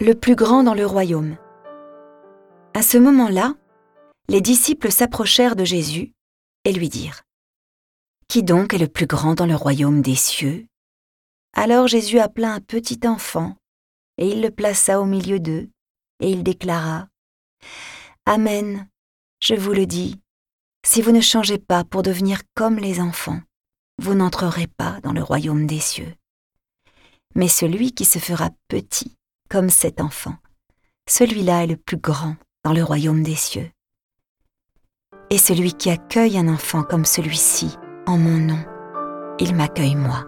le plus grand dans le royaume. À ce moment-là, les disciples s'approchèrent de Jésus et lui dirent Qui donc est le plus grand dans le royaume des cieux? Alors Jésus appela un petit enfant et il le plaça au milieu d'eux et il déclara Amen, je vous le dis, si vous ne changez pas pour devenir comme les enfants, vous n'entrerez pas dans le royaume des cieux. Mais celui qui se fera petit comme cet enfant. Celui-là est le plus grand dans le royaume des cieux. Et celui qui accueille un enfant comme celui-ci en mon nom, il m'accueille moi.